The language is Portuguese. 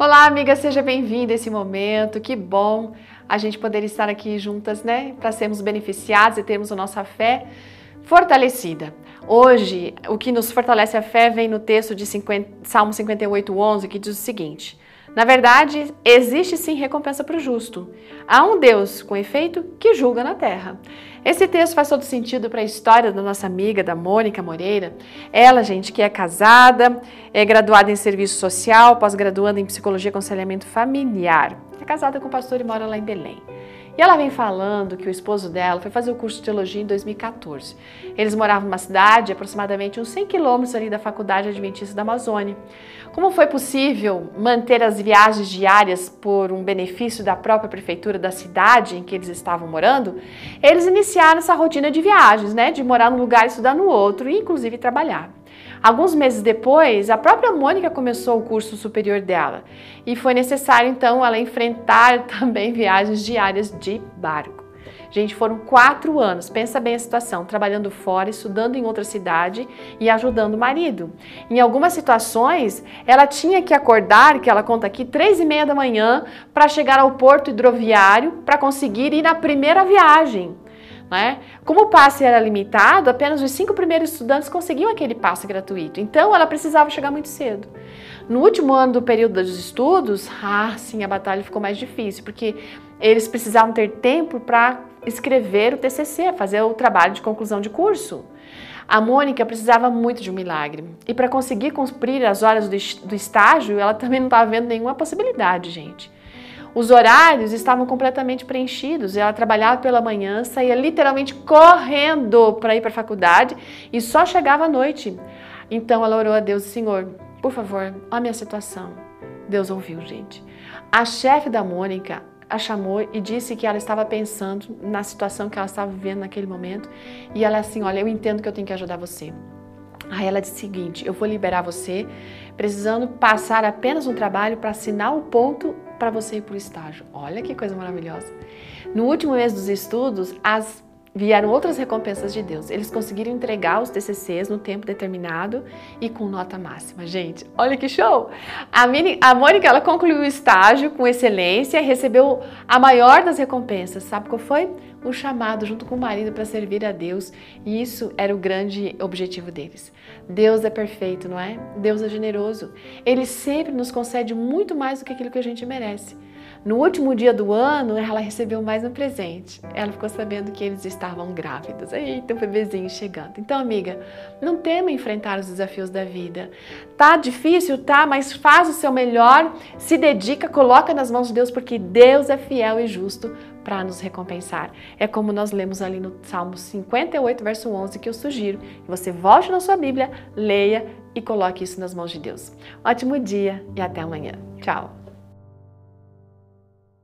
Olá, amiga, seja bem-vinda a esse momento. Que bom a gente poder estar aqui juntas, né? Para sermos beneficiados e termos a nossa fé fortalecida. Hoje, o que nos fortalece a fé vem no texto de 50, Salmo 58, 11, que diz o seguinte: Na verdade, existe sim recompensa para o justo. Há um Deus, com efeito, que julga na terra. Esse texto faz todo sentido para a história da nossa amiga, da Mônica Moreira. Ela, gente, que é casada, é graduada em serviço social, pós-graduanda em psicologia e aconselhamento familiar. É casada com o pastor e mora lá em Belém. E ela vem falando que o esposo dela foi fazer o curso de teologia em 2014. Eles moravam numa cidade aproximadamente uns 100 quilômetros ali da Faculdade Adventista da Amazônia. Como foi possível manter as viagens diárias por um benefício da própria prefeitura da cidade em que eles estavam morando? Eles iniciaram essa rotina de viagens, né, de morar num lugar e estudar no outro, e inclusive trabalhar. Alguns meses depois, a própria Mônica começou o curso superior dela e foi necessário então ela enfrentar também viagens diárias de barco. Gente, foram quatro anos, pensa bem a situação, trabalhando fora, estudando em outra cidade e ajudando o marido. Em algumas situações, ela tinha que acordar, que ela conta aqui, três e meia da manhã para chegar ao porto hidroviário para conseguir ir na primeira viagem. Né? Como o passe era limitado, apenas os cinco primeiros estudantes conseguiam aquele passe gratuito. Então, ela precisava chegar muito cedo. No último ano do período dos estudos, ah, sim, a batalha ficou mais difícil, porque eles precisavam ter tempo para escrever o TCC, fazer o trabalho de conclusão de curso. A Mônica precisava muito de um milagre. E para conseguir cumprir as horas do estágio, ela também não estava vendo nenhuma possibilidade, gente. Os horários estavam completamente preenchidos. Ela trabalhava pela manhã, saía literalmente correndo para ir para a faculdade e só chegava à noite. Então ela orou a Deus, Senhor, por favor, olha a minha situação. Deus ouviu, gente. A chefe da Mônica a chamou e disse que ela estava pensando na situação que ela estava vivendo naquele momento. E ela assim, olha, eu entendo que eu tenho que ajudar você. Aí ela disse o seguinte: eu vou liberar você, precisando passar apenas um trabalho para assinar o ponto para você ir para o estágio. Olha que coisa maravilhosa. No último mês dos estudos, as vieram outras recompensas de Deus. Eles conseguiram entregar os TCCs no tempo determinado e com nota máxima. Gente, olha que show! A, Mini, a Mônica, ela concluiu o estágio com excelência e recebeu a maior das recompensas. Sabe qual foi? O chamado junto com o marido para servir a Deus. E isso era o grande objetivo deles. Deus é perfeito, não é? Deus é generoso. Ele sempre nos concede muito mais do que aquilo que a gente merece. No último dia do ano, ela recebeu mais um presente. Ela ficou sabendo que eles estavam grávidos. Eita, um bebezinho chegando. Então, amiga, não tema enfrentar os desafios da vida. Tá difícil, tá, mas faz o seu melhor, se dedica, coloca nas mãos de Deus, porque Deus é fiel e justo para nos recompensar. É como nós lemos ali no Salmo 58, verso 11, que eu sugiro que você volte na sua Bíblia, leia e coloque isso nas mãos de Deus. Ótimo dia e até amanhã. Tchau!